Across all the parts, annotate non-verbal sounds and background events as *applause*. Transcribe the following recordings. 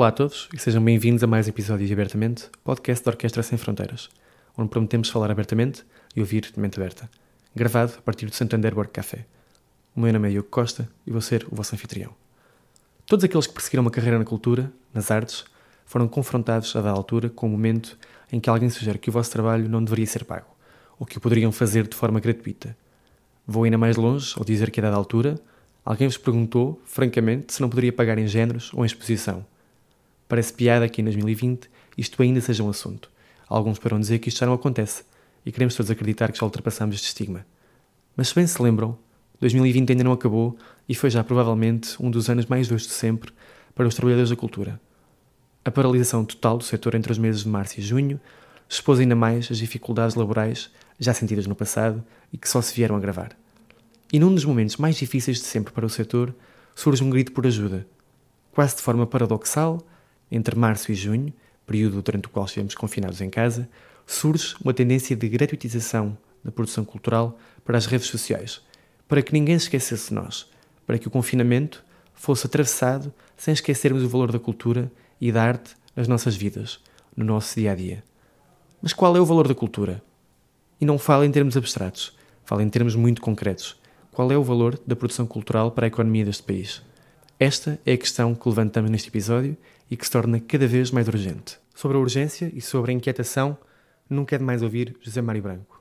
Olá a todos e sejam bem-vindos a mais um episódio de Abertamente, podcast da Orquestra Sem Fronteiras, onde prometemos falar abertamente e ouvir de mente aberta. Gravado a partir do Santander Work Café. O meu nome é Diogo Costa e vou ser o vosso anfitrião. Todos aqueles que perseguiram uma carreira na cultura, nas artes, foram confrontados a da altura com o momento em que alguém sugere que o vosso trabalho não deveria ser pago, ou que o poderiam fazer de forma gratuita. Vou ainda mais longe ao dizer que a dada altura, alguém vos perguntou, francamente, se não poderia pagar em géneros ou em exposição. Parece piada que em 2020 isto ainda seja um assunto. Alguns poderão dizer que isto já não acontece e queremos todos acreditar que já ultrapassamos este estigma. Mas se bem se lembram, 2020 ainda não acabou e foi já provavelmente um dos anos mais duros de sempre para os trabalhadores da cultura. A paralisação total do setor entre os meses de março e junho expôs ainda mais as dificuldades laborais já sentidas no passado e que só se vieram agravar. E num dos momentos mais difíceis de sempre para o setor, surge um grito por ajuda. Quase de forma paradoxal, entre março e junho, período durante o qual estivemos confinados em casa, surge uma tendência de gratuitização da produção cultural para as redes sociais, para que ninguém se esquecesse de nós, para que o confinamento fosse atravessado sem esquecermos o valor da cultura e da arte nas nossas vidas, no nosso dia a dia. Mas qual é o valor da cultura? E não falo em termos abstratos, falo em termos muito concretos. Qual é o valor da produção cultural para a economia deste país? Esta é a questão que levantamos neste episódio e que se torna cada vez mais urgente. Sobre a urgência e sobre a inquietação, nunca é demais ouvir José Mário Branco.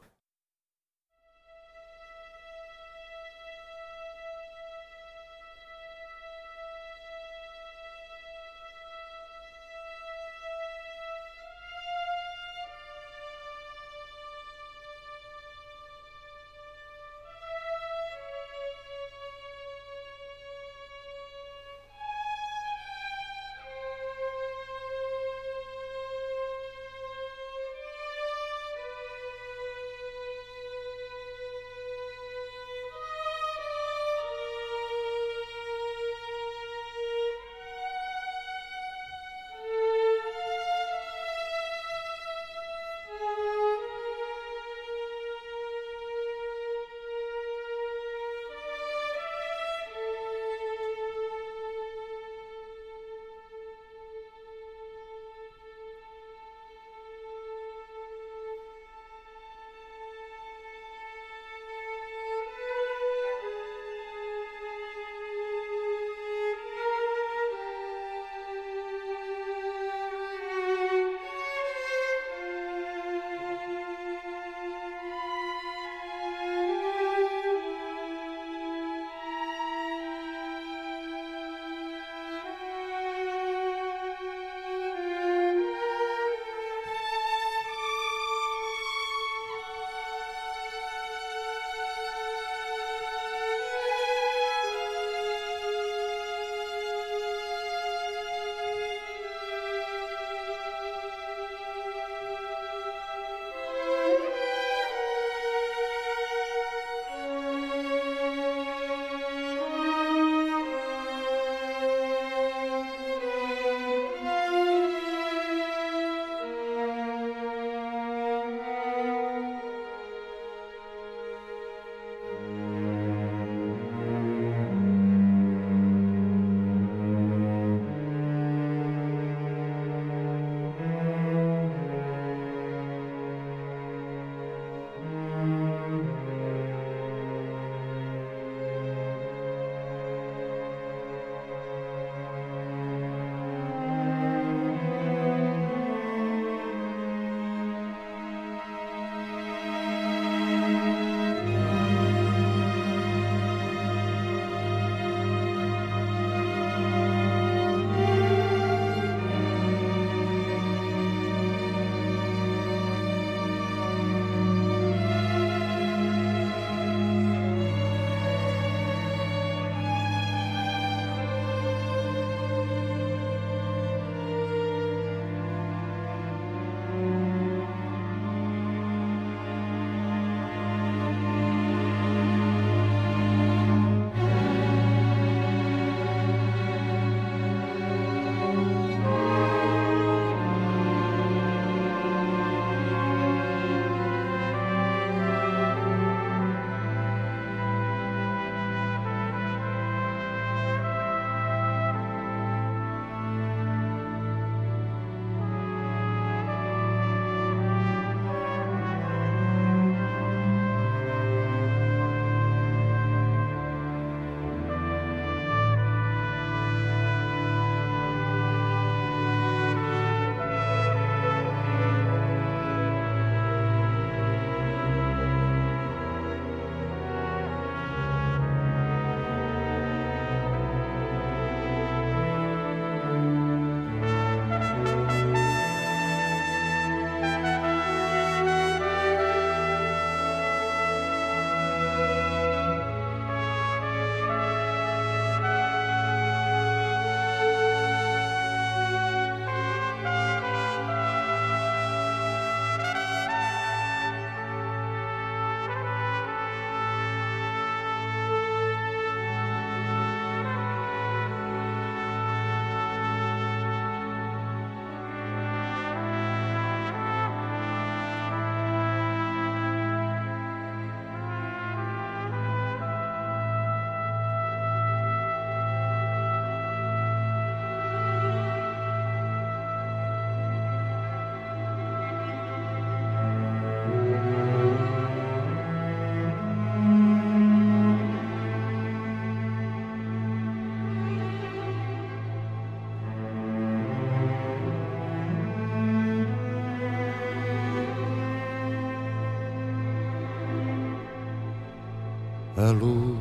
A luz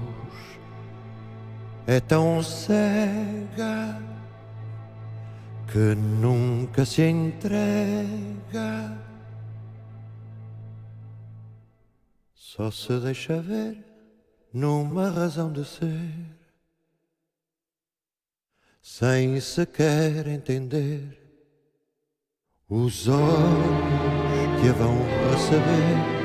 é tão cega que nunca se entrega. Só se deixa ver numa razão de ser, sem sequer entender os olhos que a vão receber.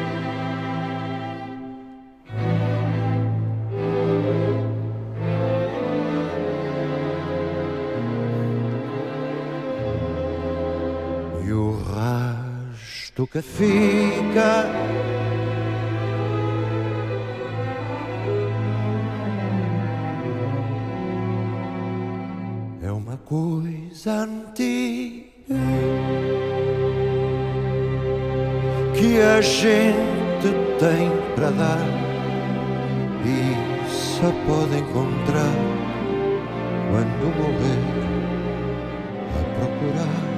Que fica é uma coisa antiga que a gente tem para dar e só pode encontrar quando morrer a procurar.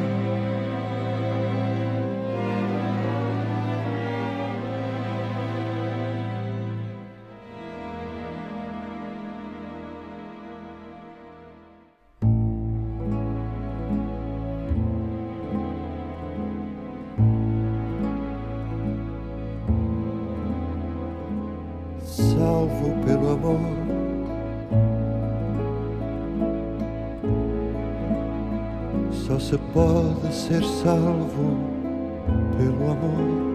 Amor. Só se pode ser salvo pelo amor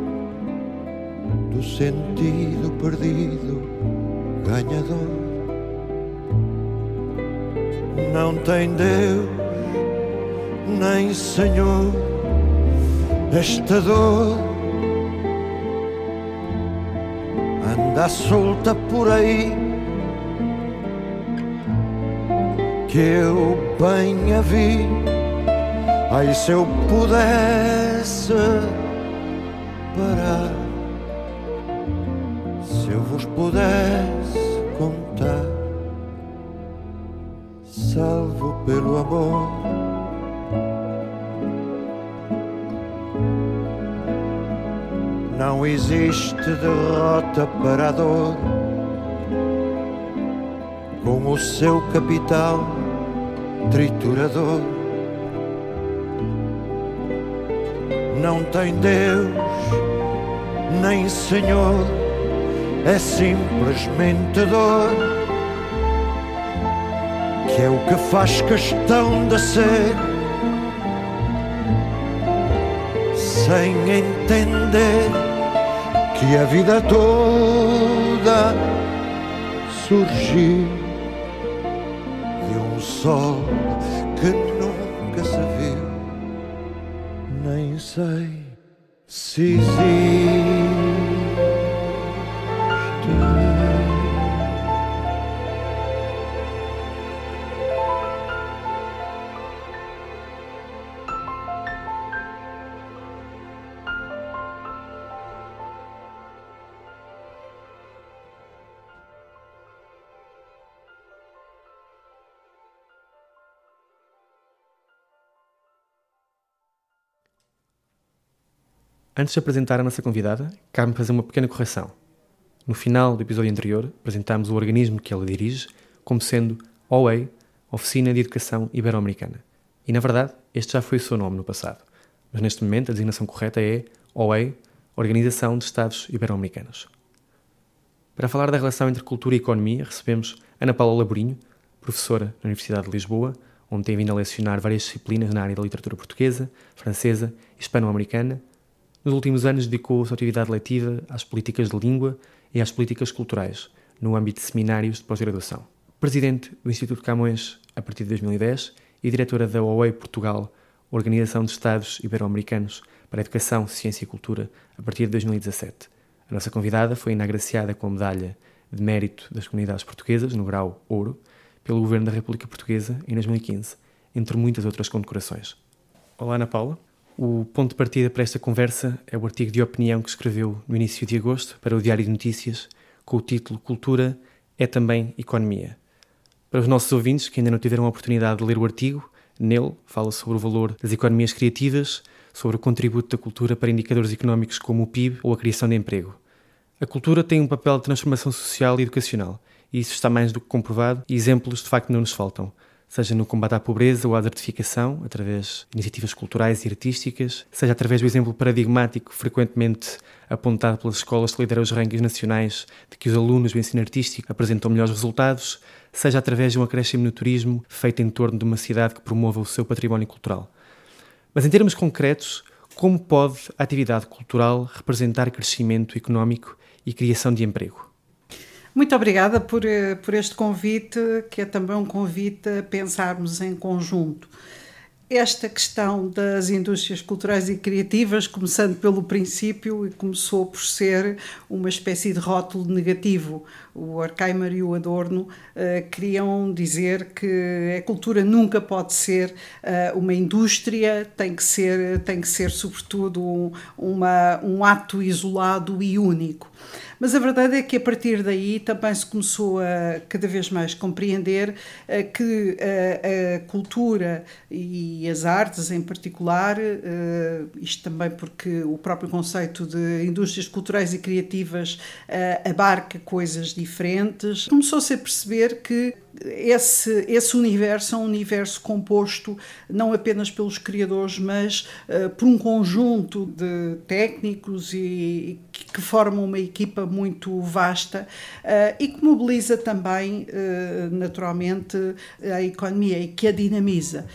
do sentido perdido, ganhador. Não tem Deus, nem Senhor, esta dor anda solta por aí que eu bem a vi. Ai, se eu pudesse parar, se eu vos pudesse contar, salvo pelo amor. Não existe derrota para a dor com o seu capital triturador. Não tem Deus, nem Senhor, é simplesmente dor que é o que faz questão de ser. Sem entender que a vida toda surgiu de um sol se existe. Antes de apresentar a nossa convidada, cabe-me fazer uma pequena correção. No final do episódio anterior, apresentámos o organismo que ela dirige como sendo OEI, Oficina de Educação Ibero-Americana. E, na verdade, este já foi o seu nome no passado. Mas neste momento a designação correta é OEI, Organização de Estados Ibero-Americanos. Para falar da relação entre cultura e economia, recebemos Ana Paula Laborinho, professora na Universidade de Lisboa, onde tem vindo a lecionar várias disciplinas na área da literatura portuguesa, francesa e hispano-americana. Nos últimos anos dedicou a sua atividade letiva às políticas de língua e às políticas culturais, no âmbito de seminários de pós-graduação. Presidente do Instituto Camões a partir de 2010 e diretora da OEI Portugal, Organização de Estados Ibero-Americanos para Educação, Ciência e Cultura, a partir de 2017. A nossa convidada foi inagraciada com a medalha de mérito das comunidades portuguesas, no grau ouro, pelo Governo da República Portuguesa em 2015, entre muitas outras condecorações. Olá, Ana Paula. O ponto de partida para esta conversa é o artigo de opinião que escreveu no início de agosto para o Diário de Notícias, com o título Cultura é também Economia. Para os nossos ouvintes que ainda não tiveram a oportunidade de ler o artigo, nele fala sobre o valor das economias criativas, sobre o contributo da cultura para indicadores económicos como o PIB ou a criação de emprego. A cultura tem um papel de transformação social e educacional, e isso está mais do que comprovado, e exemplos de facto não nos faltam seja no combate à pobreza ou à desertificação, através de iniciativas culturais e artísticas, seja através do exemplo paradigmático frequentemente apontado pelas escolas que lideram os rankings nacionais de que os alunos do ensino artístico apresentam melhores resultados, seja através de um acréscimo no turismo feito em torno de uma cidade que promova o seu património cultural. Mas em termos concretos, como pode a atividade cultural representar crescimento económico e criação de emprego? Muito obrigada por, eh, por este convite, que é também um convite a pensarmos em conjunto. Esta questão das indústrias culturais e criativas, começando pelo princípio, e começou por ser uma espécie de rótulo negativo. O Horkheimer e o Adorno uh, queriam dizer que a cultura nunca pode ser uh, uma indústria, tem que ser, tem que ser sobretudo, um, uma, um ato isolado e único. Mas a verdade é que a partir daí também se começou a cada vez mais compreender eh, que a, eh, a cultura e as artes em particular, eh, isto também porque o próprio conceito de indústrias culturais e criativas abarca coisas diferentes, começou-se a perceber que esse, esse universo é um universo composto não apenas pelos criadores, mas uh, por um conjunto de técnicos e, que, que formam uma equipa muito vasta uh, e que mobiliza também, uh, naturalmente, a economia e que a dinamiza.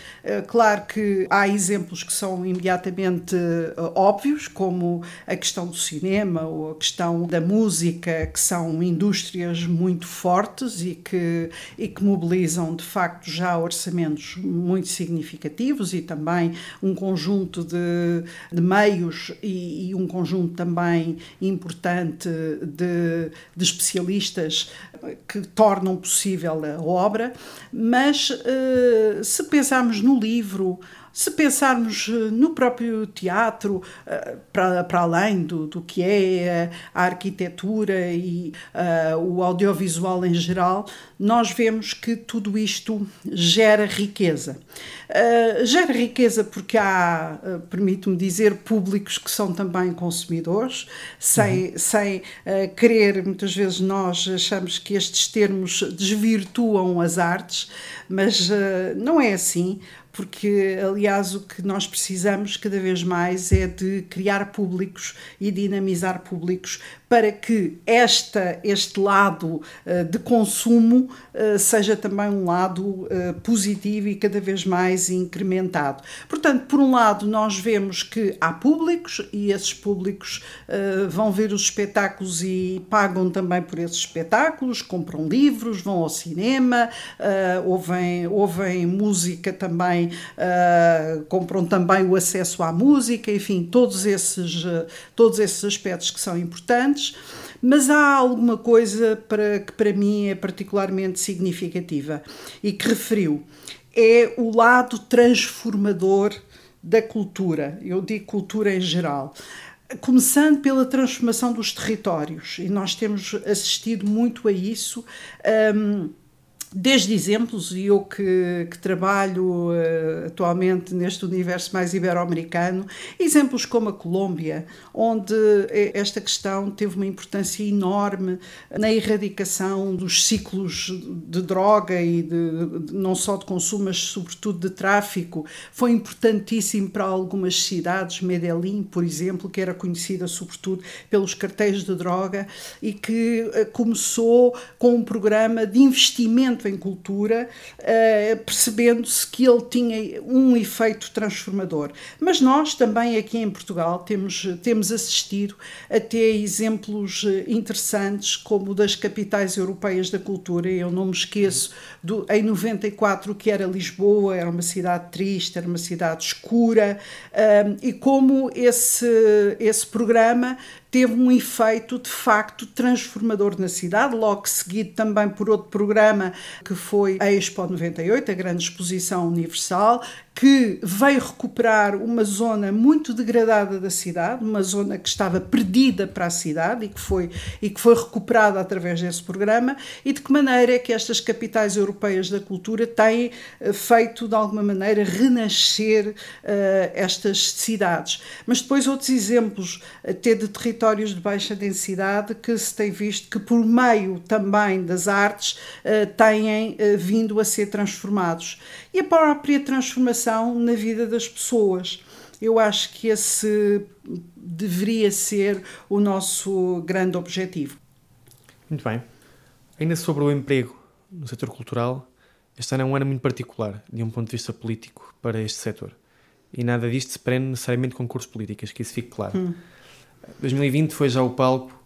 claro que há exemplos que são imediatamente óbvios, como a questão do cinema ou a questão da música, que são indústrias muito fortes e que, e que mobilizam de facto já orçamentos muito significativos e também um conjunto de, de meios e, e, um conjunto também importante de, de especialistas que tornam possível a obra, mas uh, se pensarmos no livro, se pensarmos eh, no próprio teatro, eh, para, para além do, do que é a arquitetura e uh, o audiovisual em geral, nós vemos que tudo isto gera riqueza. Uh, gera riqueza porque há, uh, permito-me dizer, públicos que são também consumidores, sem, uhum. sem querer, muitas vezes nós achamos que estes termos desvirtuam as artes, mas não é assim porque, aliás, o que nós precisamos cada vez mais é de criar públicos e dinamizar públicos para que esta, este lado uh, de consumo uh, seja também um lado uh, positivo e cada vez mais incrementado. Portanto, por um lado, nós vemos que há públicos e esses públicos vão ver os espetáculos e pagam também por esses espetáculos, compram livros, vão ao cinema, ouvem, ouvem música também, compram também o acesso à música, enfim, todos esses, todos esses aspectos que são importantes mas há alguma coisa para, que para mim é particularmente significativa e que referiu. É o lado transformador da cultura. Eu digo cultura em geral. Começando pela transformação dos territórios, e nós temos assistido muito a isso. Um, desde exemplos, e eu que, que trabalho uh, atualmente neste universo mais ibero-americano, exemplos como a Colômbia, onde eh, esta questão teve uma importância enorme na erradicação dos ciclos de droga e de, de, não só de consumo, mas sobretudo de tráfico. Foi importantíssimo para algumas cidades, Medellín, por exemplo, que era conhecida sobretudo pelos cartéis de droga e que uh, começou com um programa de investimento em cultura, uh, percebendo-se que ele tinha um efeito transformador. Mas nós também aqui em Portugal temos, temos assistido a ter exemplos eh, interessantes como das capitais europeias da cultura. Eu não me esqueço do, em 94 que era Lisboa, era uma cidade triste, era uma cidade escura, uh, e como esse, esse programa teve um efeito de facto transformador na cidade, logo seguido também por outro programa que foi a Expo 98, a grande exposição universal, que veio recuperar uma zona muito degradada da cidade, uma zona que estava perdida para a cidade e que foi, e que foi recuperada através desse programa, e de que maneira é que estas capitais europeias da cultura têm uh, feito, de alguma maneira, renascer uh, estas cidades. Mas depois outros exemplos, até de territórios de baixa densidade, que se tem visto que, por meio também das artes, uh, têm vindo a ser transformados. E a própria transformação na vida das pessoas. Eu acho que esse deveria ser o nosso grande objetivo. Muito bem. Ainda sobre o emprego no setor cultural, este ano é um ano muito particular, de um ponto de vista político, para este setor. E nada disto se prende necessariamente com cursos políticas, que isso fique claro. Hum. 2020 foi já o palco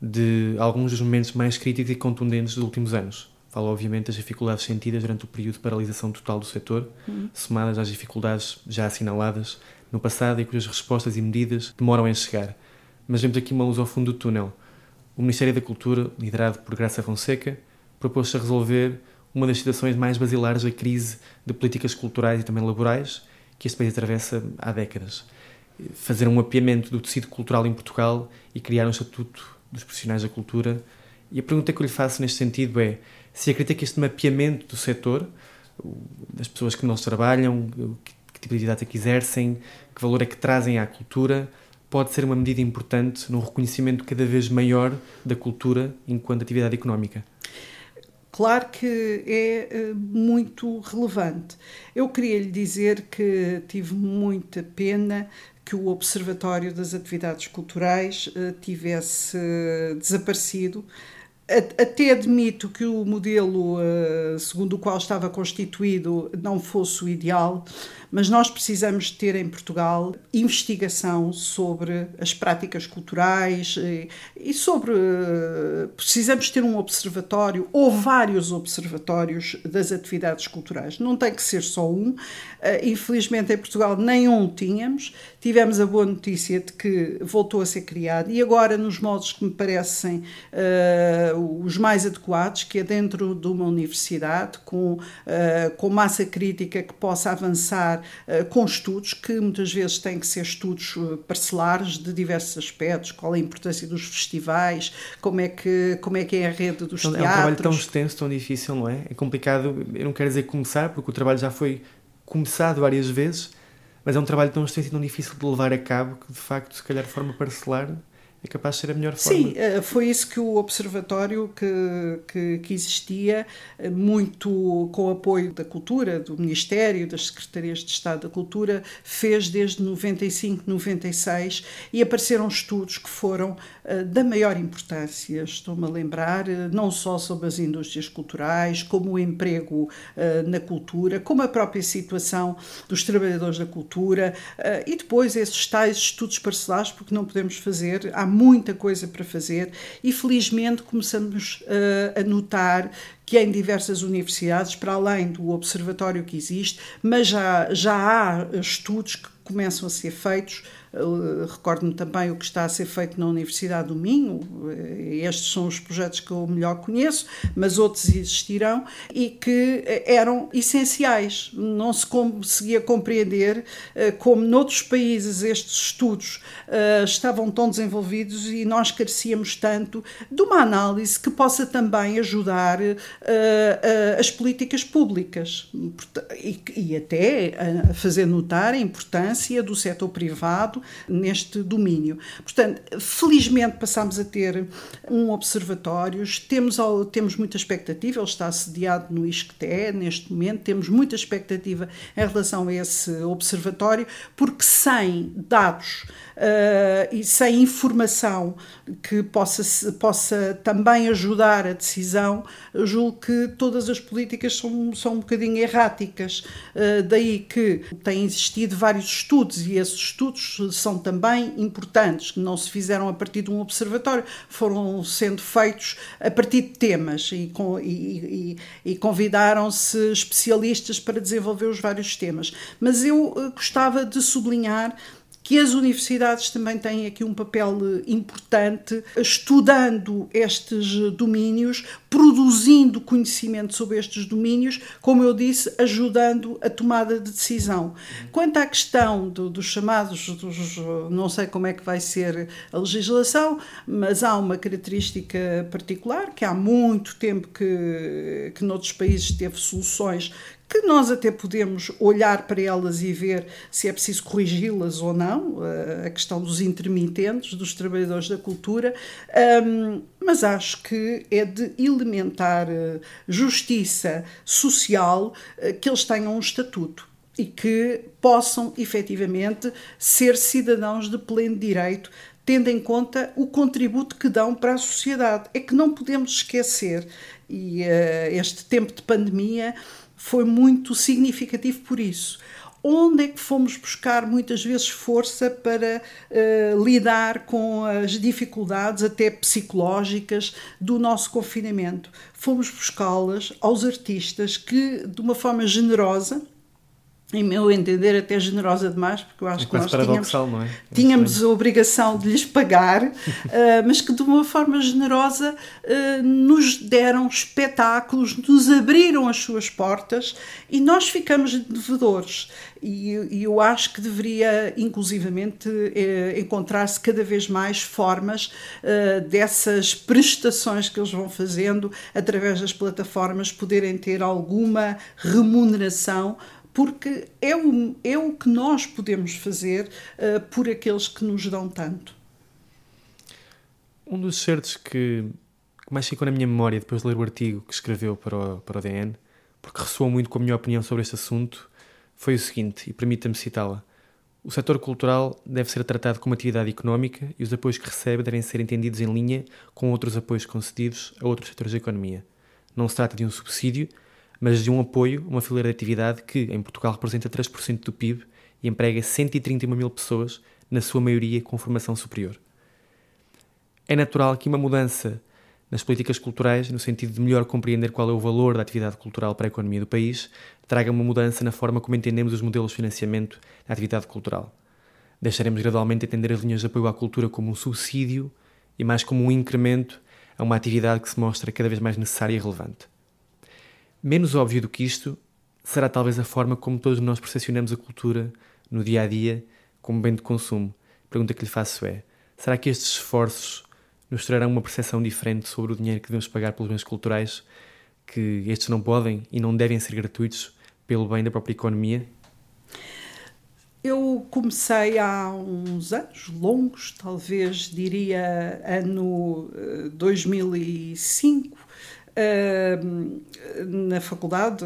de alguns dos momentos mais críticos e contundentes dos últimos anos. Falo, obviamente, das dificuldades sentidas durante o período de paralisação total do setor, hum. somadas às dificuldades já assinaladas no passado e cujas respostas e medidas demoram em chegar. Mas vemos aqui uma luz ao fundo do túnel. O Ministério da Cultura, liderado por Graça Fonseca, propôs-se a resolver uma das situações mais basilares da crise de políticas culturais e também laborais que este país atravessa há décadas. Fazer um mapeamento do tecido cultural em Portugal e criar um estatuto dos profissionais da cultura. E a pergunta que eu lhe faço neste sentido é se acredita que este mapeamento do setor, das pessoas que nós trabalham, que, tipo de atividade é que exercem, que valor é que trazem à cultura, pode ser uma medida importante no reconhecimento cada vez maior da cultura enquanto atividade económica. Claro que é eh, muito relevante. Eu queria lhe dizer que tive muita pena que o Observatório das Atividades Culturais eh, tivesse desaparecido até admito que o modelo uh, segundo o qual estava constituído não fosse o ideal, mas nós precisamos ter em Portugal investigação sobre as práticas culturais e, e sobre. Uh, precisamos ter um observatório ou vários observatórios das atividades culturais. Não tem que ser só um. Uh, infelizmente em Portugal nenhum tínhamos. Tivemos a boa notícia de que voltou a ser criado e agora, nos modos que me parecem os mais adequados, que é dentro de uma universidade, com, uh, com massa crítica que possa avançar uh, com estudos, que muitas vezes têm que ser estudos eh, parcelares de diversos aspectos, qual é a importância dos festivais, como é que, como é, que é a rede dos então, teatros. É um trabalho tão extenso, tão difícil, não é? É complicado, eu não quero dizer começar, porque o trabalho já foi começado várias vezes, mas é um trabalho tão extenso e tão difícil de levar a cabo que, de facto, se calhar de forma parcelar é capaz de ser a melhor forma. Sim, eh, foi isso que o observatório que, que, que, existia, eh, muito com o apoio da cultura, do Ministério, das Secretarias de Estado da Cultura, fez desde 95, 96 e apareceram estudos que foram uh, da maior importância. Estou-me a lembrar não só sobre as indústrias culturais, como o emprego na cultura, como a própria situação dos trabalhadores da cultura e depois esses tais estudos parcelares, porque não podemos fazer. Há muita coisa para fazer e felizmente começamos uh, a notar que em diversas universidades, para além do observatório que existe, mas já, já há estudos que começam a ser feitos Recordo-me também o que está a ser feito na Universidade do Minho, uh, estes são os projetos que eu melhor conheço, mas outros existirão e que uh, eram essenciais. Não se conseguia compreender como noutros países estes estudos estavam tão desenvolvidos e nós carecíamos tanto de uma análise que possa também ajudar as políticas públicas e até a fazer notar a importância do setor privado neste domínio. Portanto, felizmente passámos a ter um observatório, temos, temos muita expectativa, ele está assediado no ISCTE neste momento, temos muita expectativa em relação a esse observatório, porque sem dados uh, e sem informação que possa, possa também ajudar a decisão, julgo que todas as políticas são, são um bocadinho erráticas. Uh, daí que têm existido vários estudos e esses estudos são também importantes, que não se fizeram a partir de um observatório, foram sendo feitos a partir de temas e, e, e, e convidaram-se especialistas para desenvolver os vários temas. Mas eu eh, gostava de sublinhar que as universidades também têm aqui um papel importante, estudando estes domínios, produzindo conhecimento sobre estes domínios, como eu disse, ajudando a tomada de decisão. Quanto à questão do, dos chamados, dos, não sei como é que vai ser a legislação, mas há uma característica particular que há muito tempo que, que noutros países teve soluções que nós até podemos olhar para elas e ver se é preciso corrigi-las ou não, a questão dos intermitentes, dos trabalhadores da cultura, mas acho que é de elementar eh, justiça social eh, que eles tenham um estatuto e que possam efetivamente ser cidadãos de pleno direito, tendo em conta o contributo que dão para a sociedade. É que não podemos esquecer, e este tempo de pandemia foi muito significativo por isso. Onde é que fomos buscar muitas vezes força para uh, lidar com as dificuldades, até psicológicas, do nosso confinamento? Fomos buscá-las aos artistas que, de uma forma generosa, em meu entender, até generosa demais, porque eu acho é que nós tínhamos, não é? tínhamos a obrigação de lhes pagar, uh, *laughs* mas que de uma forma generosa uh, nos deram espetáculos, nos abriram as suas portas e nós ficamos devedores. E, e eu acho que deveria, inclusivamente, eh, encontrar-se cada vez mais formas dessas prestações que eles vão fazendo através das plataformas poderem ter alguma remuneração porque é o, é o que nós podemos fazer uh, por aqueles que nos dão tanto. Um dos certos que, que, mais ficou na minha memória depois de ler o artigo que escreveu para o, para o DN, porque ressoou muito com a minha opinião sobre este assunto, foi o seguinte, e permita-me citá-la. O setor cultural deve ser tratado como atividade económica e os apoios que recebe devem ser entendidos em linha com outros apoios concedidos a outros setores da economia. Não se trata de um subsídio, mas de um apoio, uma fileira de atividade que em Portugal representa 3% do PIB e emprega 131 mil pessoas, na sua maioria com formação superior. É natural que uma mudança nas políticas culturais, no sentido de melhor compreender qual é o valor da atividade cultural para a economia do país, traga uma mudança na forma como entendemos os modelos de financiamento da atividade cultural. Deixaremos gradualmente entender as linhas de apoio à cultura como um subsídio e mais como um incremento a uma atividade que se mostra cada vez mais necessária e relevante. Menos óbvio do que isto será talvez a forma como todos nós percepcionamos a cultura no dia a dia como bem de consumo. A pergunta que lhe faço é: será que estes esforços nos trarão uma percepção diferente sobre o dinheiro que devemos pagar pelos bens culturais, que estes não podem e não devem ser gratuitos pelo bem da própria economia? Eu comecei há uns anos longos, talvez diria ano 2005, na faculdade,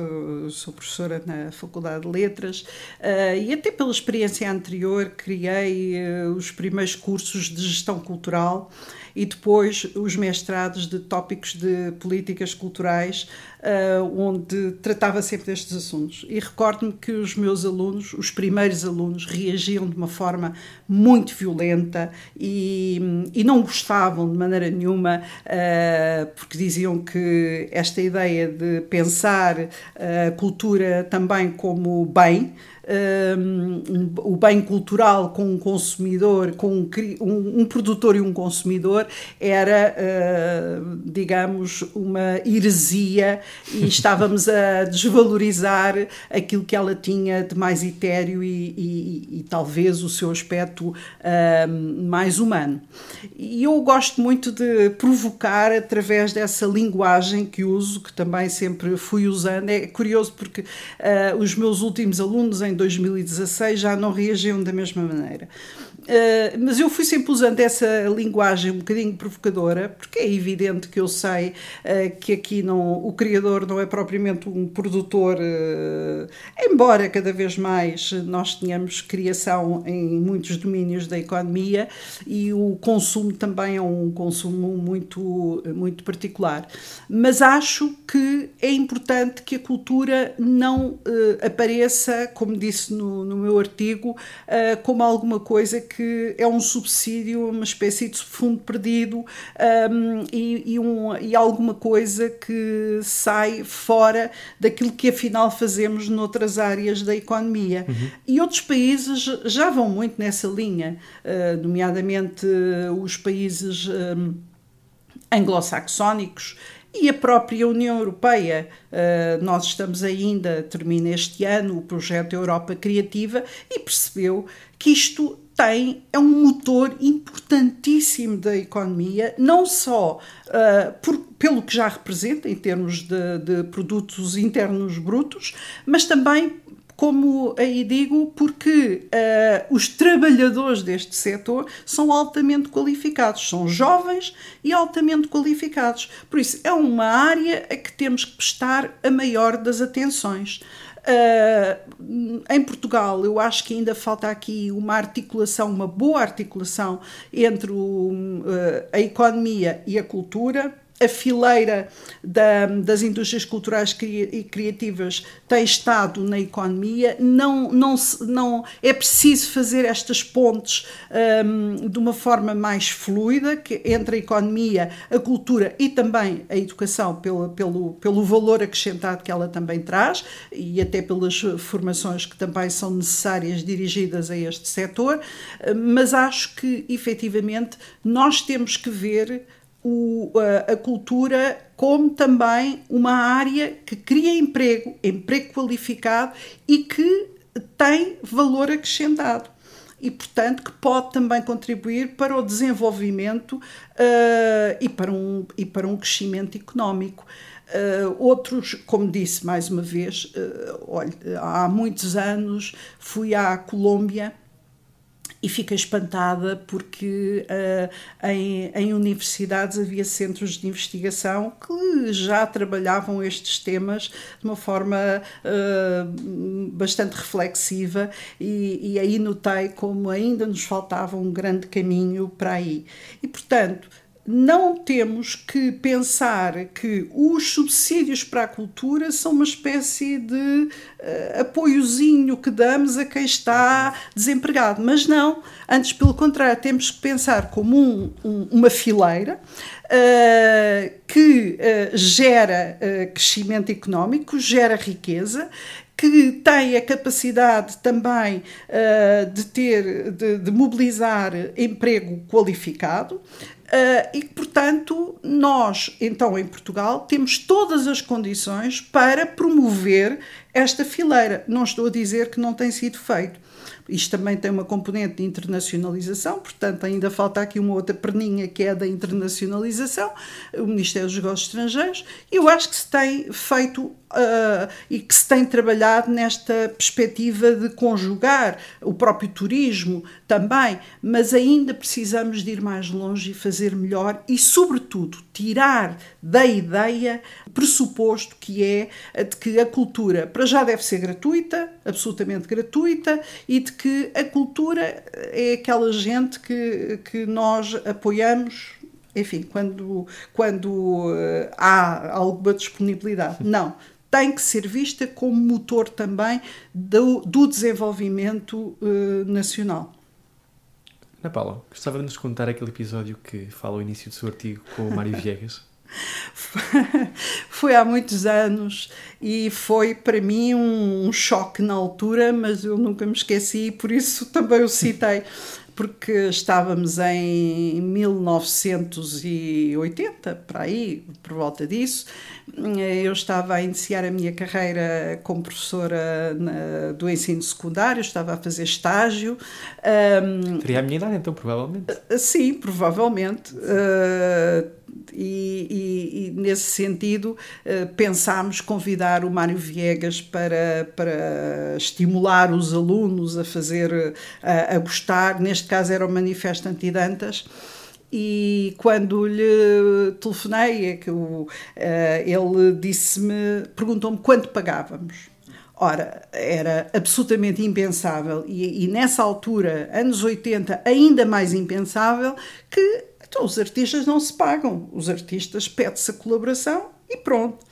sou professora na Faculdade de Letras, uh, e até pela experiência anterior criei uh, os primeiros cursos de gestão cultural e depois os mestrados de tópicos de políticas culturais, uh, onde tratava sempre destes assuntos. E recordo-me que os meus alunos, os primeiros alunos, reagiam de uma forma muito violenta e, e não gostavam de maneira nenhuma, uh, porque diziam que esta ideia de pensar a cultura também como bem um, o bem cultural com um consumidor, com um, um, um produtor e um consumidor, era, uh, digamos, uma heresia e *laughs* estávamos a desvalorizar aquilo que ela tinha de mais etéreo e, e, e talvez o seu aspecto mais humano. E eu gosto muito de provocar através dessa linguagem que uso, que também sempre fui usando. É curioso porque uh, os meus últimos alunos em 2016 já não reagiam da mesma maneira. Uh, mas eu fui sempre usando essa linguagem um bocadinho provocadora, porque é evidente que eu sei uh, que aqui não, o criador não é propriamente um produtor, uh, embora cada vez mais nós tenhamos criação em muitos domínios da economia e o consumo também é um consumo muito, muito particular. Mas acho que é importante que a cultura não apareça, como disse no, no meu artigo, como alguma coisa que que é um subsídio, uma espécie de fundo perdido um, e, e, um, e alguma coisa que sai fora daquilo que afinal fazemos noutras áreas da economia. Uhum. E outros países já vão muito nessa linha, uh, nomeadamente uh, os países um, anglo-saxónicos e a própria União Europeia. Uh, nós estamos ainda, termina este ano, o projeto Europa Criativa e percebeu que isto tem, é um motor importantíssimo da economia, não só uh, por, pelo que já representa em termos de, de produtos internos brutos, mas também como aí digo, porque uh, os trabalhadores deste setor são altamente qualificados, são jovens e altamente qualificados. Por isso, é uma área a que temos que prestar a maior das atenções. Uh, em Portugal, eu acho que ainda falta aqui uma articulação, uma boa articulação entre o, uh, a economia e a cultura a fileira da, das indústrias culturais e criativas tem estado na economia, não, não, não é preciso fazer estas pontes um, de uma forma mais fluida que, entre a economia, a cultura e também a educação, pelo, pelo, pelo valor acrescentado que ela também traz e até pelas formações que também são necessárias dirigidas a este setor, mas acho que efetivamente nós temos que ver o, a, a cultura como também uma área que cria emprego, emprego qualificado e que tem valor acrescentado e, portanto, que pode também contribuir para o desenvolvimento uh, e, para um, e para um crescimento económico. Uh, outros, como disse mais uma vez, uh, olha, há muitos anos fui à Colômbia e fiquei espantada porque uh, em, em, universidades havia centros de investigação que já trabalhavam estes temas de uma forma uh, bastante reflexiva e, e aí notei como ainda nos faltava um grande caminho para aí. E, portanto, não temos que pensar que os subsídios para a cultura são uma espécie de uh, apoiozinho que damos a quem está desempregado. Mas não, antes, pelo contrário, temos que pensar como um, um, uma fileira uh, que uh, gera crescimento económico, gera riqueza que tem a capacidade também uh, de ter, de, de, mobilizar emprego qualificado, Uh, e, portanto, nós, então, em Portugal, temos todas as condições para promover esta fileira. Não estou a dizer que não tem sido feito. Isto também tem uma componente de internacionalização, portanto, ainda falta aqui uma outra perninha que é da internacionalização, o Ministério dos Negócios Estrangeiros, eu acho que se tem feito uh, e que se tem trabalhado nesta perspectiva de conjugar o próprio turismo também, mas ainda precisamos de ir mais longe e fazer melhor e, sobretudo, tirar da ideia pressuposto que é de que a cultura, para já, deve ser gratuita, absolutamente gratuita, e de que a cultura é aquela gente que, que nós apoiamos enfim, quando, quando uh, há alguma disponibilidade. *laughs* Não. Tem que ser vista como motor também do, do desenvolvimento uh, nacional. Ana Paula, gostava de nos contar aquele episódio que fala o início do seu artigo com o Mário *laughs* Viegas? *laughs* foi há muitos anos e foi para mim um, choque na altura, mas eu nunca me esqueci e por isso também o citei, porque estávamos em 1980, para aí, por volta disso. Eu estava a iniciar a minha carreira como professora na, do ensino secundário, estava a fazer estágio. Um, Teria a minha idade, então, provavelmente? Sim, provavelmente. Uh, e, e, e, nesse sentido uh, pensámos convidar o Mário Viegas para, para estimular os alunos a fazer, a, a gostar, neste caso era o Manifesto Antidantas, e quando lhe telefonei, é que uh, ele disse-me, perguntou-me quanto pagávamos. Ora, era absolutamente impensável, e, e, nessa altura, anos 80, ainda mais impensável, que então, os artistas não se pagam, os artistas pede-se a colaboração e pronto.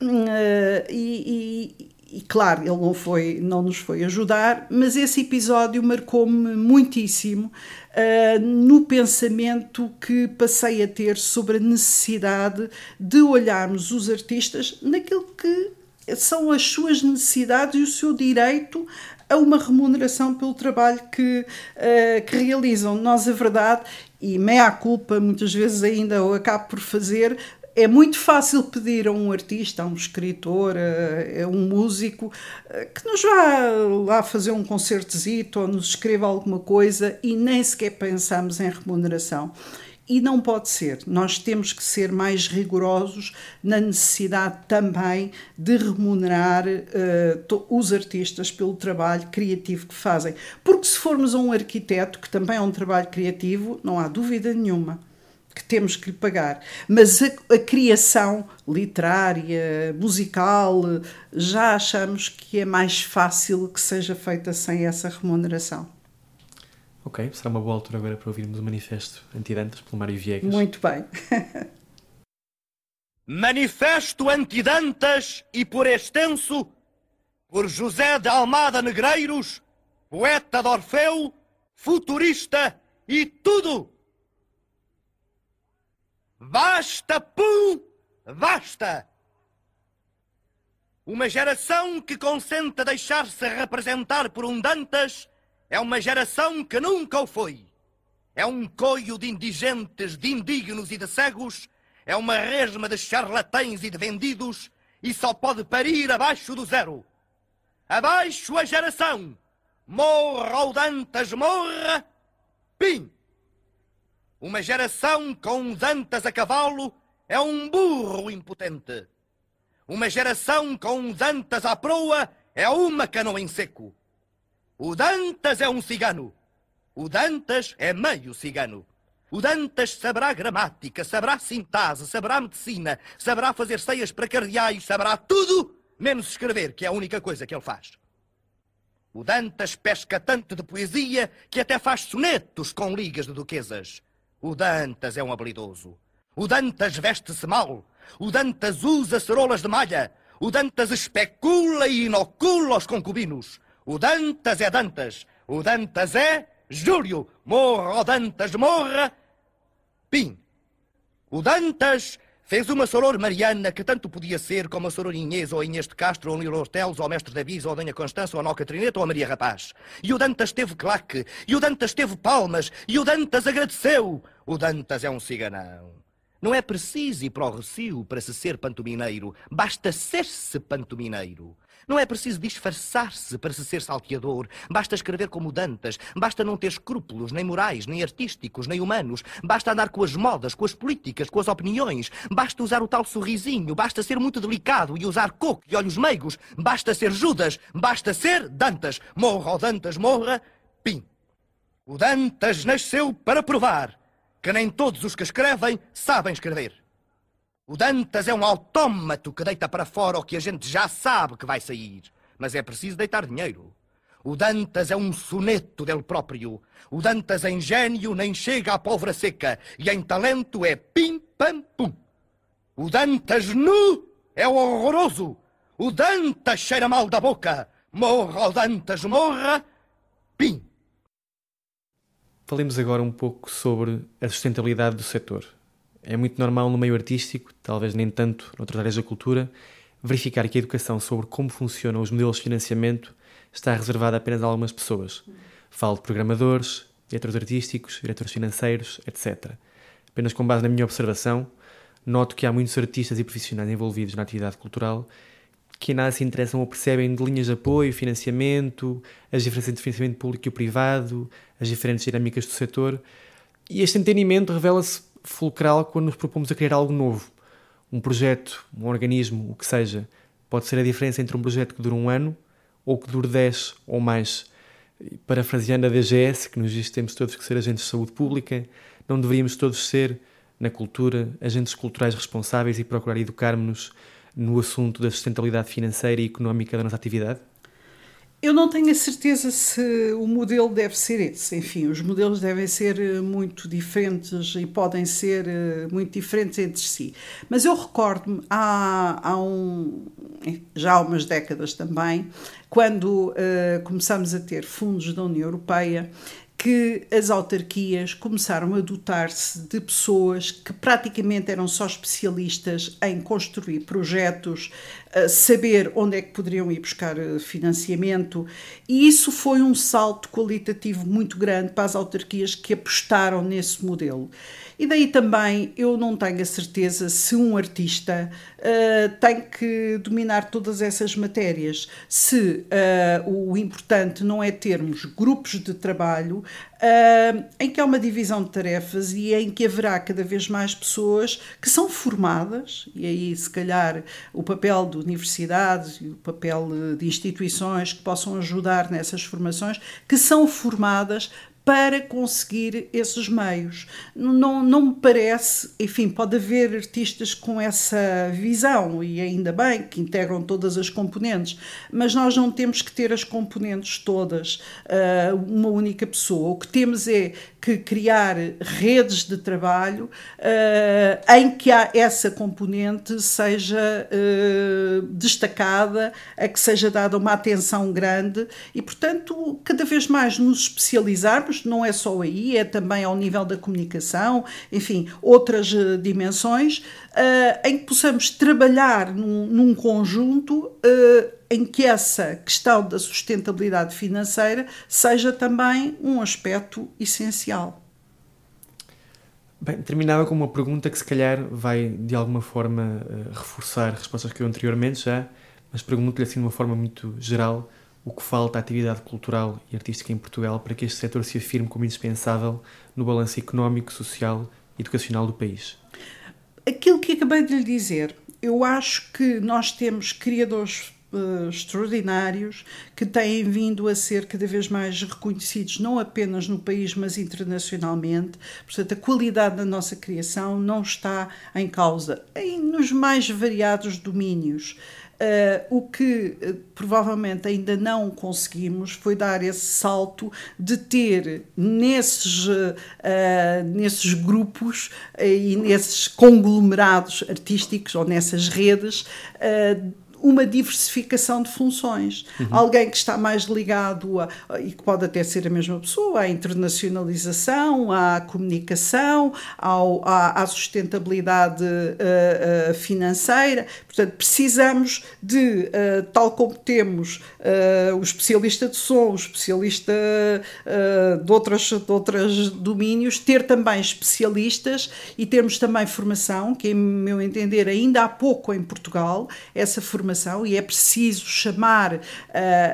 Uh, e, e claro, ele não, foi, não nos foi ajudar, mas esse episódio marcou-me muitíssimo uh, no pensamento que passei a ter sobre a necessidade de olharmos os artistas naquilo que são as suas necessidades e o seu direito a uma remuneração pelo trabalho que, uh, que realizam. Nós, a verdade, e meia culpa, muitas vezes ainda eu acabo por fazer, é muito fácil pedir a um artista, a um escritor, a, um músico que nos vá lá fazer um concertezito ou nos escreva alguma coisa e nem sequer pensamos em remuneração. E não pode ser. Nós temos que ser mais rigorosos na necessidade também de remunerar uh, os artistas pelo trabalho criativo que fazem. Porque se formos a um arquiteto, que também é um trabalho criativo, não há dúvida nenhuma que temos que lhe pagar. Mas a, a, criação literária, musical, já achamos que é mais fácil que seja feita sem essa remuneração. Ok, será uma boa altura agora para ouvirmos o manifesto Antidantas pelo Mário Viegas. Muito bem. *laughs* manifesto Antidantas e por extenso por José de Almada Negreiros, poeta de Orfeu, futurista e tudo Basta, pum! Basta! Uma geração que consente a deixar-se representar por um Dantas é uma geração que nunca o foi. É um coio de indigentes, de indignos e de cegos, é uma resma de charlatães e de vendidos e só pode parir abaixo do zero. Abaixo a geração! Morra o Dantas, morra! Pim! Uma geração com dantas a cavalo é um burro impotente. Uma geração com dantas à proa é uma canoa em seco. O Dantas é um cigano. O Dantas é meio cigano. O Dantas saberá gramática, saberá sintase, saberá medicina, saberá fazer ceias para cardeais, saberá tudo, menos escrever, que é a única coisa que ele faz. O Dantas pesca tanto de poesia que até faz sonetos com ligas de duquesas. O Dantas é um habilidoso. O Dantas veste-se mal. O Dantas usa cerolas de malha. O Dantas especula e inocula os concubinos. O Dantas é Dantas. O Dantas é Júlio. Morra, o Dantas, morra. Pim. O Dantas Fez uma soror Mariana que tanto podia ser como a soror Inês ou Inês de Castro ou Nilo Ortelos ou Mestre Davis ou a Dona Constança ou a Noca Trineta ou a Maria Rapaz. E o Dantas teve claque, e o Dantas teve palmas, e o Dantas agradeceu. O Dantas é um ciganão. Não é preciso ir para o Recio para se ser pantomineiro, basta ser-se pantomineiro. Não é preciso disfarçar-se para se ser salteador. Basta escrever como Dantas. Basta não ter escrúpulos, nem morais, nem artísticos, nem humanos. Basta andar com as modas, com as políticas, com as opiniões. Basta usar o tal sorrisinho. Basta ser muito delicado e usar coco e olhos meigos. Basta ser Judas. Basta ser Dantas. Morra o Dantas, morra. Pim. O Dantas nasceu para provar que nem todos os que escrevem sabem escrever. O Dantas é um autómato que deita para fora o que a gente já sabe que vai sair. Mas é preciso deitar dinheiro. O Dantas é um soneto dele próprio. O Dantas em gênio nem chega à pólvora seca. E em talento é pim, pam, pum. O Dantas nu é horroroso. O Dantas cheira mal da boca. Morra o Dantas, morra. Pim. Falemos agora um pouco sobre a sustentabilidade do setor é muito normal no meio artístico, talvez nem tanto noutras áreas da cultura, verificar que a educação sobre como funcionam os modelos de financiamento está reservada apenas a algumas pessoas. Falo de programadores, diretores artísticos, diretores financeiros, etc. Apenas com base na minha observação, noto que há muitos artistas e profissionais envolvidos na atividade cultural que nada se interessam ou percebem de linhas de apoio, financiamento, as diferenças entre financiamento público e privado, as diferentes dinâmicas do setor. E este entendimento revela-se fulcral quando nos propomos a criar algo novo. Um projeto, um organismo, o que seja, pode ser a diferença entre um projeto que dura um ano ou que dure 10 ou mais. Parafraseando a DGS, que nos diz que temos todos que ser agentes de saúde pública, não deveríamos todos ser, na cultura, agentes culturais responsáveis e procurar educar-nos no assunto da sustentabilidade financeira e económica da nossa atividade? Eu não tenho a certeza se o modelo deve ser esse. Enfim, os modelos devem ser eh, muito diferentes e podem ser eh, muito diferentes entre si. Mas eu recordo-me há, há um, já há umas décadas também, quando uh, começamos a ter fundos da União Europeia que as autarquias começaram a dotar-se de pessoas que praticamente eram só especialistas em construir projetos, saber onde é que poderiam ir buscar eh, financiamento, e isso foi um salto qualitativo muito grande para as autarquias que apostaram nesse modelo. E daí também eu não tenho a certeza se um artista uh, tem que dominar todas essas matérias, se uh, o importante não é termos grupos de trabalho uh, em que há uma divisão de tarefas e em que haverá cada vez mais pessoas que são formadas, e aí se calhar o papel de universidades e o papel de instituições que possam ajudar nessas formações, que são formadas para conseguir esses meios. Não, não me parece, enfim, pode haver artistas com essa visão, e ainda bem que integram todas as componentes, mas nós não temos que ter as componentes todas, uh, uma única pessoa. O que temos é que criar redes de trabalho uh, em que essa componente seja uh, destacada, a que seja dada uma atenção grande e, portanto, cada vez mais nos especializarmos, não é só aí, é também ao nível da comunicação, enfim, outras uh, dimensões, em que possamos trabalhar num, num conjunto em que essa questão da sustentabilidade financeira seja também um aspecto essencial. Bem, terminava com uma pergunta que se calhar vai de alguma forma uh, reforçar respostas que eu anteriormente já, mas pergunto-lhe assim de uma forma muito geral o que falta à atividade cultural e artística em Portugal para que este setor se afirme como indispensável no balanço económico, social e educacional do país. Aquilo que acabei de lhe dizer, eu acho que nós temos criadores uh, extraordinários que têm vindo a ser cada vez mais reconhecidos, não apenas no país, mas internacionalmente. Portanto, a qualidade da nossa criação não está em causa, em, nos mais variados domínios. Uh, o que uh, provavelmente ainda não conseguimos foi dar esse salto de ter nesses, uh, nesses grupos e nesses conglomerados artísticos ou nessas redes uma diversificação de funções. Uhum. Alguém que está mais ligado a, e que pode até ser a mesma pessoa, à internacionalização, à comunicação, ao, à, à sustentabilidade uh, uh, financeira. Portanto, precisamos de, uh, tal como temos o especialista de som, o especialista de, outras, de outros domínios, ter também especialistas e termos também formação, que, em meu entender, ainda há pouco em Portugal, essa formação e é preciso chamar uh,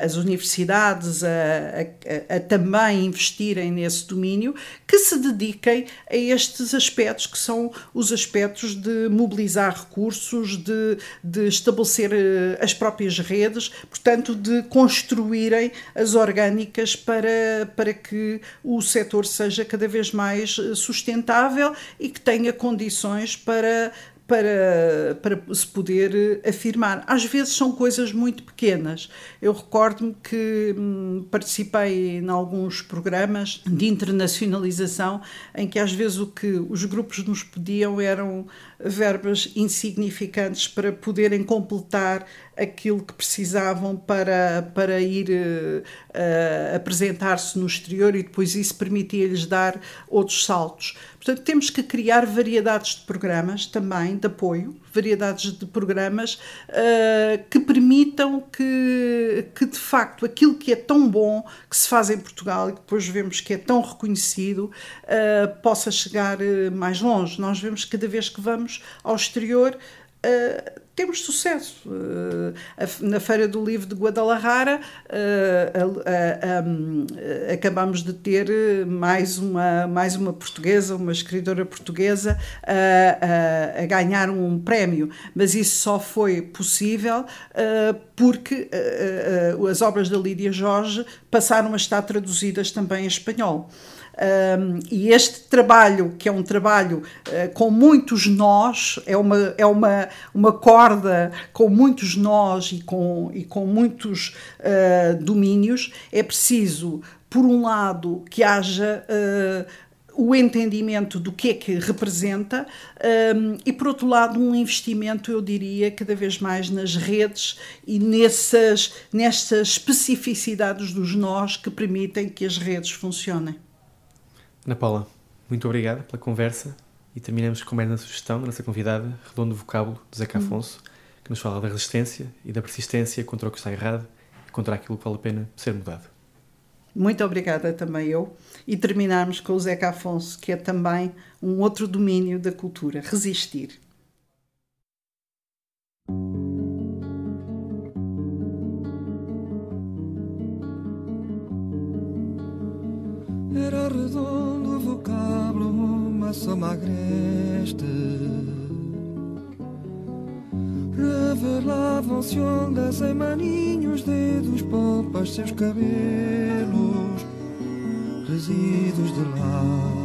as universidades a, a, a, também investirem nesse domínio, que se dediquem a estes aspectos que são os aspectos de mobilizar recursos, de, de estabelecer uh, as próprias redes, portanto, de construírem as orgânicas para, para que o setor seja cada vez mais eh, sustentável e que tenha condições para para, para se poder afirmar. Às vezes são coisas muito pequenas. Eu recordo-me que hum, participei em alguns programas de internacionalização em que às vezes o que os grupos nos pediam eram verbas insignificantes para poderem completar aquilo que precisavam para, para ir uh, apresentar-se no exterior e depois isso permitia-lhes dar outros saltos. Portanto, temos que criar variedades de programas também de apoio, variedades de programas uh, que permitam que, que, de facto, aquilo que é tão bom que se faz em Portugal e que depois vemos que é tão reconhecido uh, possa chegar mais longe. Nós vemos cada vez que vamos ao exterior. Uh, temos sucesso. Uh, na Feira do Livro de Guadalajara uh, um, acabamos de ter mais uma, mais uma portuguesa, uma escritora portuguesa, a ganhar um prémio, mas isso só foi possível porque as obras da Lídia Jorge passaram a estar traduzidas também em espanhol. Um, e este trabalho, que é um trabalho uh, com muitos nós, é uma, é uma, uma corda com muitos nós e com, e com muitos uh, domínios, é preciso, por um lado, que haja uh, o entendimento do que é que representa um, e, por outro lado, um investimento, eu diria, cada vez mais nas redes e nessas, nessas especificidades dos nós que permitem que as redes funcionem. Ana Paula, muito obrigada pela conversa e terminamos com mais uma sugestão da nossa convidada, Redondo Vocábulo, do Zeca Afonso, que nos fala da resistência e da persistência contra o que está errado e contra aquilo que vale a pena ser mudado. Muito obrigada também eu. E terminarmos com o Zeca Afonso, que é também um outro domínio da cultura, resistir. Era redondo o vocábulo, uma soma agreste Revelavam-se ondas em maninhos, dedos, polpas, seus cabelos, resíduos de lar.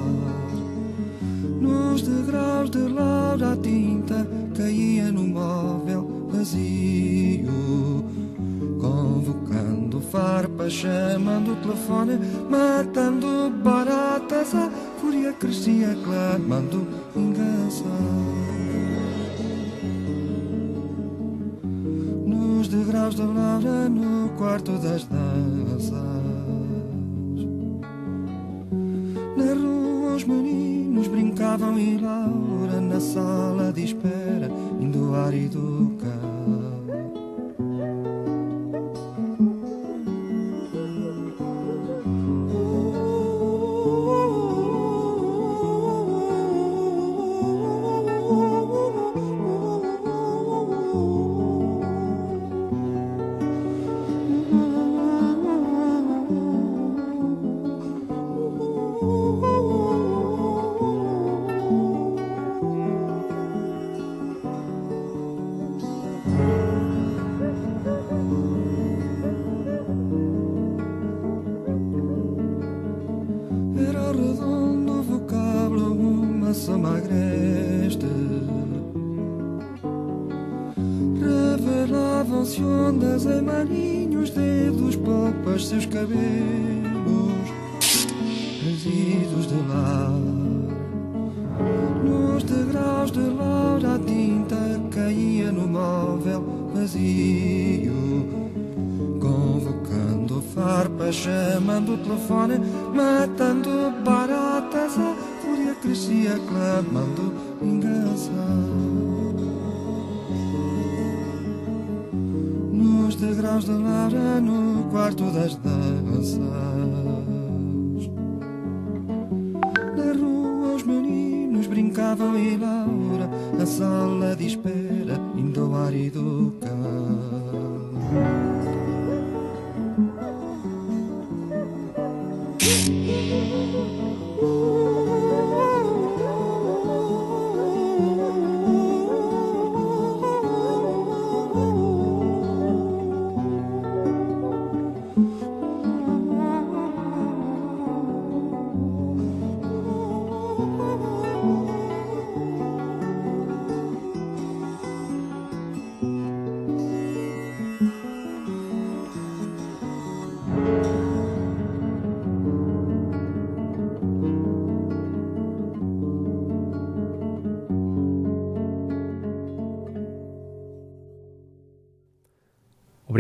Nos degraus de laura a tinta caía no móvel vazio, convocando farpas, chamando o telefone, matando baratas, a fúria crescia, clamando vingança. degraus da Laura no quarto das danças. Na rua os meninos brincavam e Laura na sala de espera, indo árido brincavam e Laura, na sala de espera, indo ao ar e do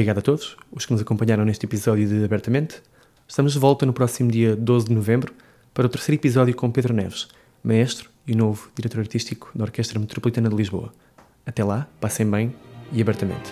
Obrigado a todos os que nos acompanharam neste episódio de Abertamente. Estamos de volta no próximo dia 12 de novembro para o terceiro episódio com Pedro Neves, maestro e novo diretor artístico da Orquestra Metropolitana de Lisboa. Até lá, passem bem e abertamente.